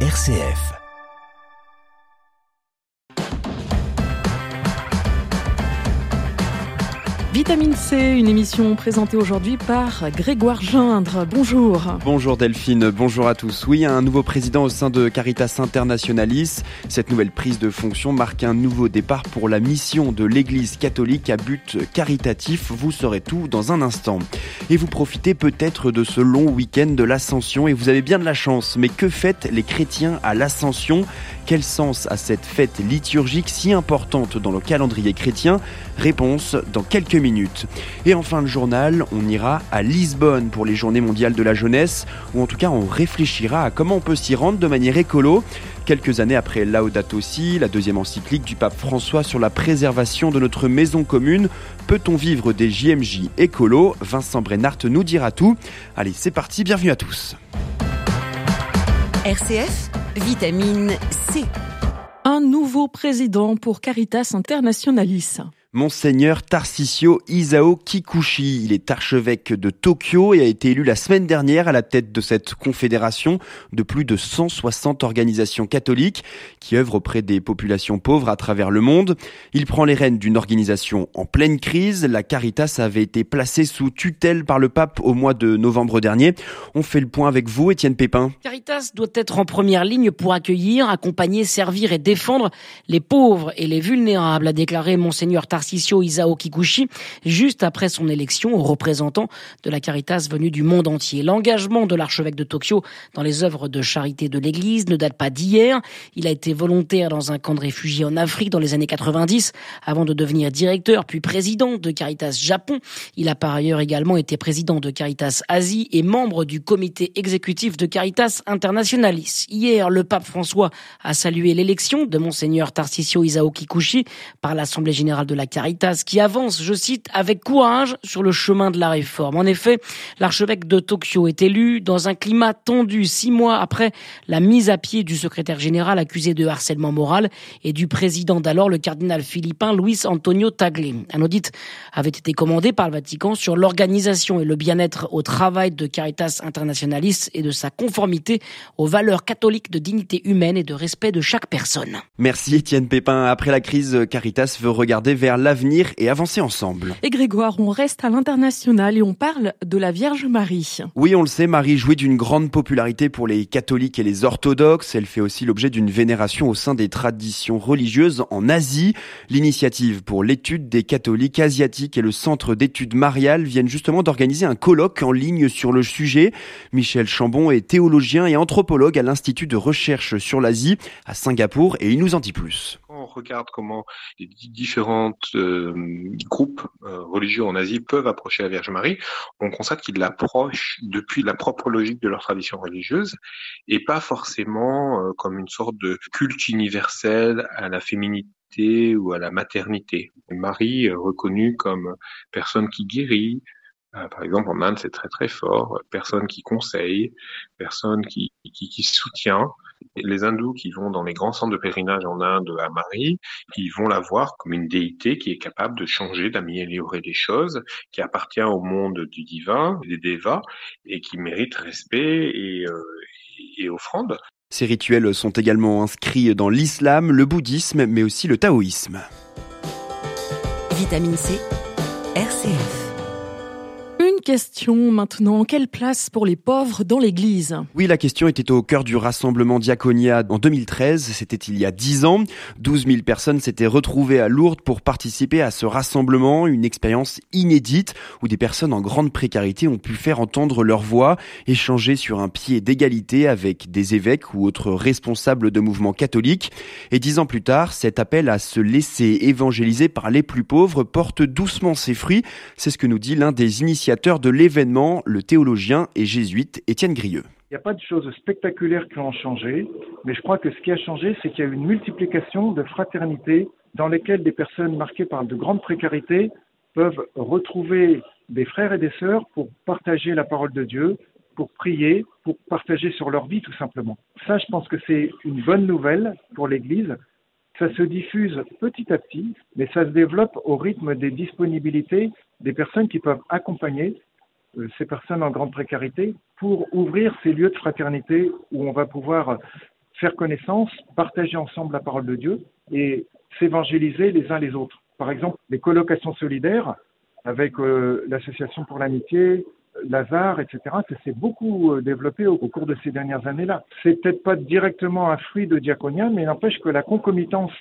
RCF. Vitamine C, une émission présentée aujourd'hui par Grégoire Gindre. Bonjour. Bonjour Delphine, bonjour à tous. Oui, un nouveau président au sein de Caritas Internationalis. Cette nouvelle prise de fonction marque un nouveau départ pour la mission de l'Église catholique à but caritatif. Vous saurez tout dans un instant. Et vous profitez peut-être de ce long week-end de l'Ascension et vous avez bien de la chance. Mais que fêtent les chrétiens à l'Ascension? Quel sens a cette fête liturgique si importante dans le calendrier chrétien? Réponse dans quelques minutes. Et enfin le journal, on ira à Lisbonne pour les journées mondiales de la jeunesse, ou en tout cas on réfléchira à comment on peut s'y rendre de manière écolo. Quelques années après Laudato Si, la deuxième encyclique du pape François sur la préservation de notre maison commune, peut-on vivre des JMJ écolo? Vincent Brennart nous dira tout. Allez, c'est parti, bienvenue à tous. RCF, vitamine C. Un nouveau président pour Caritas Internationalis. Monseigneur Tarcisio Isao Kikuchi. Il est archevêque de Tokyo et a été élu la semaine dernière à la tête de cette confédération de plus de 160 organisations catholiques qui œuvrent auprès des populations pauvres à travers le monde. Il prend les rênes d'une organisation en pleine crise. La Caritas avait été placée sous tutelle par le pape au mois de novembre dernier. On fait le point avec vous, Étienne Pépin. Caritas doit être en première ligne pour accueillir, accompagner, servir et défendre les pauvres et les vulnérables, a déclaré Monseigneur Tarcisio Tarcisio Isao Kikuchi, juste après son élection représentant de la Caritas venue du monde entier. L'engagement de l'archevêque de Tokyo dans les œuvres de charité de l'Église ne date pas d'hier. Il a été volontaire dans un camp de réfugiés en Afrique dans les années 90, avant de devenir directeur puis président de Caritas Japon. Il a par ailleurs également été président de Caritas Asie et membre du comité exécutif de Caritas Internationalis. Hier, le pape François a salué l'élection de Monseigneur Tarcisio Isao Kikuchi par l'Assemblée générale de la Caritas qui avance, je cite, avec courage sur le chemin de la réforme. En effet, l'archevêque de Tokyo est élu dans un climat tendu six mois après la mise à pied du secrétaire général accusé de harcèlement moral et du président d'alors, le cardinal philippin Luis Antonio Tagle. Un audit avait été commandé par le Vatican sur l'organisation et le bien-être au travail de Caritas Internationalis et de sa conformité aux valeurs catholiques de dignité humaine et de respect de chaque personne. Merci Étienne Pépin. Après la crise, Caritas veut regarder vers l'avenir et avancer ensemble. Et Grégoire, on reste à l'international et on parle de la Vierge Marie. Oui, on le sait, Marie jouit d'une grande popularité pour les catholiques et les orthodoxes. Elle fait aussi l'objet d'une vénération au sein des traditions religieuses en Asie. L'initiative pour l'étude des catholiques asiatiques et le centre d'études mariales viennent justement d'organiser un colloque en ligne sur le sujet. Michel Chambon est théologien et anthropologue à l'Institut de recherche sur l'Asie à Singapour et il nous en dit plus regarde comment les différents euh, groupes euh, religieux en Asie peuvent approcher la Vierge Marie, on constate qu'ils l'approchent depuis la propre logique de leur tradition religieuse et pas forcément euh, comme une sorte de culte universel à la féminité ou à la maternité. Marie reconnue comme personne qui guérit, par exemple, en Inde, c'est très très fort. Personne qui conseille, personne qui, qui, qui soutient les hindous qui vont dans les grands centres de pèlerinage en Inde à Marie, ils vont la voir comme une déité qui est capable de changer, d'améliorer les choses, qui appartient au monde du divin, des devas, et qui mérite respect et, euh, et offrande. Ces rituels sont également inscrits dans l'islam, le bouddhisme, mais aussi le taoïsme. Vitamine C, RCF question maintenant. Quelle place pour les pauvres dans l'Église? Oui, la question était au cœur du rassemblement Diaconia en 2013. C'était il y a dix ans. 12 000 personnes s'étaient retrouvées à Lourdes pour participer à ce rassemblement, une expérience inédite où des personnes en grande précarité ont pu faire entendre leur voix, échanger sur un pied d'égalité avec des évêques ou autres responsables de mouvements catholiques. Et dix ans plus tard, cet appel à se laisser évangéliser par les plus pauvres porte doucement ses fruits. C'est ce que nous dit l'un des initiateurs de l'événement, le théologien et jésuite Étienne Grieux. Il n'y a pas de choses spectaculaires qui ont changé, mais je crois que ce qui a changé, c'est qu'il y a eu une multiplication de fraternités dans lesquelles des personnes marquées par de grandes précarités peuvent retrouver des frères et des sœurs pour partager la parole de Dieu, pour prier, pour partager sur leur vie tout simplement. Ça, je pense que c'est une bonne nouvelle pour l'Église. Ça se diffuse petit à petit, mais ça se développe au rythme des disponibilités des personnes qui peuvent accompagner ces personnes en grande précarité pour ouvrir ces lieux de fraternité où on va pouvoir faire connaissance, partager ensemble la parole de Dieu et s'évangéliser les uns les autres. Par exemple, les colocations solidaires avec euh, l'Association pour l'amitié, Lazare, etc., ça s'est beaucoup euh, développé au, cours de ces dernières années-là. C'est peut-être pas directement un fruit de Diaconia, mais n'empêche que la concomitance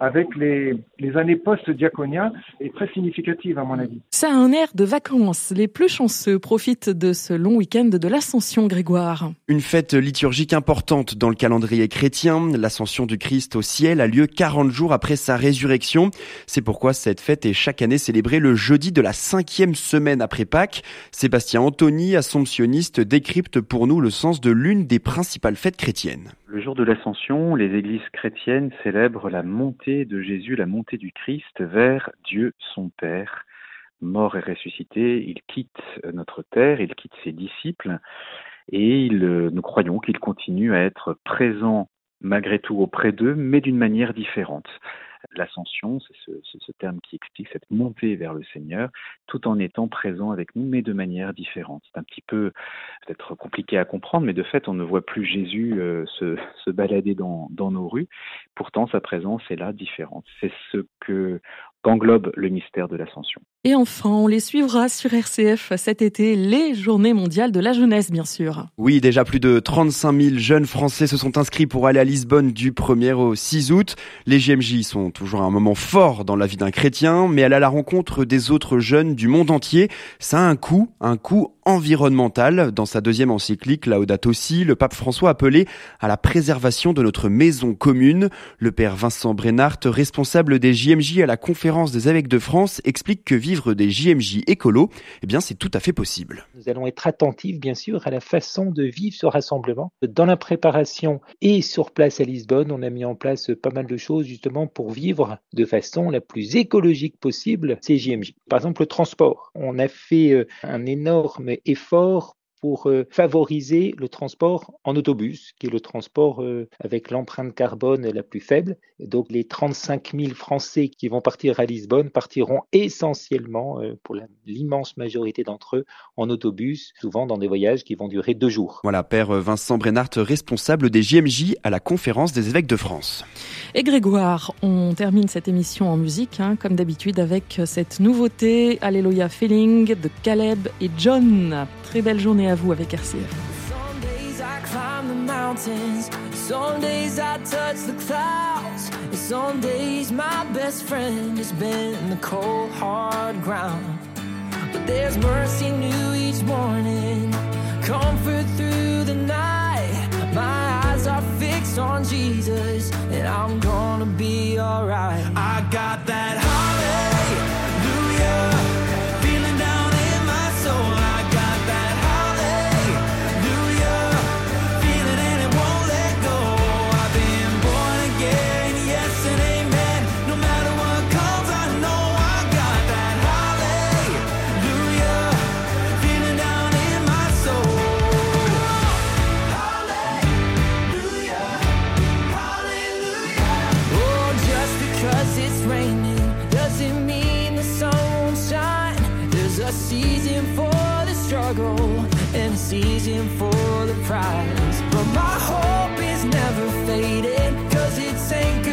avec les, les années post-diaconia est très significative à mon avis. Ça a un air de vacances. Les plus chanceux profitent de ce long week-end de l'Ascension Grégoire. Une fête liturgique importante dans le calendrier chrétien. L'Ascension du Christ au ciel a lieu 40 jours après sa résurrection. C'est pourquoi cette fête est chaque année célébrée le jeudi de la cinquième semaine après Pâques. Sébastien Anthony, assomptionniste, décrypte pour nous le sens de l'une des principales fêtes chrétiennes. Le jour de l'Ascension, les églises chrétiennes célèbrent la montée de Jésus, la montée du Christ vers Dieu son Père. Mort et ressuscité, il quitte notre terre, il quitte ses disciples, et il, nous croyons qu'il continue à être présent malgré tout auprès d'eux, mais d'une manière différente. L'ascension, c'est ce, terme qui explique cette montée vers le Seigneur, tout en étant présent avec nous, mais de manière différente. C'est un petit peu peut-être compliqué à comprendre, mais de fait, on ne voit plus Jésus euh, se, balader dans, dans nos rues. Pourtant, sa présence est là différente. C'est ce que qu'englobe le mystère de l'ascension. Et enfin, on les suivra sur RCF cet été, les Journées mondiales de la jeunesse, bien sûr. Oui, déjà plus de 35 000 jeunes Français se sont inscrits pour aller à Lisbonne du 1er au 6 août. Les JMJ sont toujours un moment fort dans la vie d'un chrétien, mais aller à la rencontre des autres jeunes du monde entier, ça a un coût, un coût environnemental. Dans sa deuxième encyclique, Laudato aussi, le pape François appelait à la préservation de notre maison commune. Le père Vincent Brennart, responsable des JMJ à la conférence des évêques de France, explique que vivre des JMJ écolo, eh bien, c'est tout à fait possible. Nous allons être attentifs, bien sûr, à la façon de vivre ce rassemblement. Dans la préparation et sur place à Lisbonne, on a mis en place pas mal de choses justement pour vivre de façon la plus écologique possible ces JMJ. Par exemple, le transport. On a fait euh, un énorme effort pour euh, favoriser le transport en autobus, qui est le transport euh, avec l'empreinte carbone la plus faible. donc les 35 000 Français qui vont partir à Lisbonne partiront essentiellement, euh, pour l'immense majorité d'entre eux, en autobus, souvent dans des voyages qui vont durer deux jours. Voilà, Père Vincent Brennart, responsable des JMJ à la conférence des évêques de France. Et Grégoire, on termine cette émission en musique, hein, comme d'habitude, avec cette nouveauté, Alléluia Feeling de Caleb et John. Très belle journée à vous avec RCF. Some days I touch the clouds, and some days my best friend has been the cold, hard ground. But there's mercy new each morning, comfort through the night. My eyes are fixed on Jesus, and I'm gonna be alright. struggle and it's season for the prize. But my hope is never faded, cause it's anchored.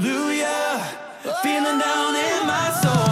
Hallelujah, feeling down in my soul.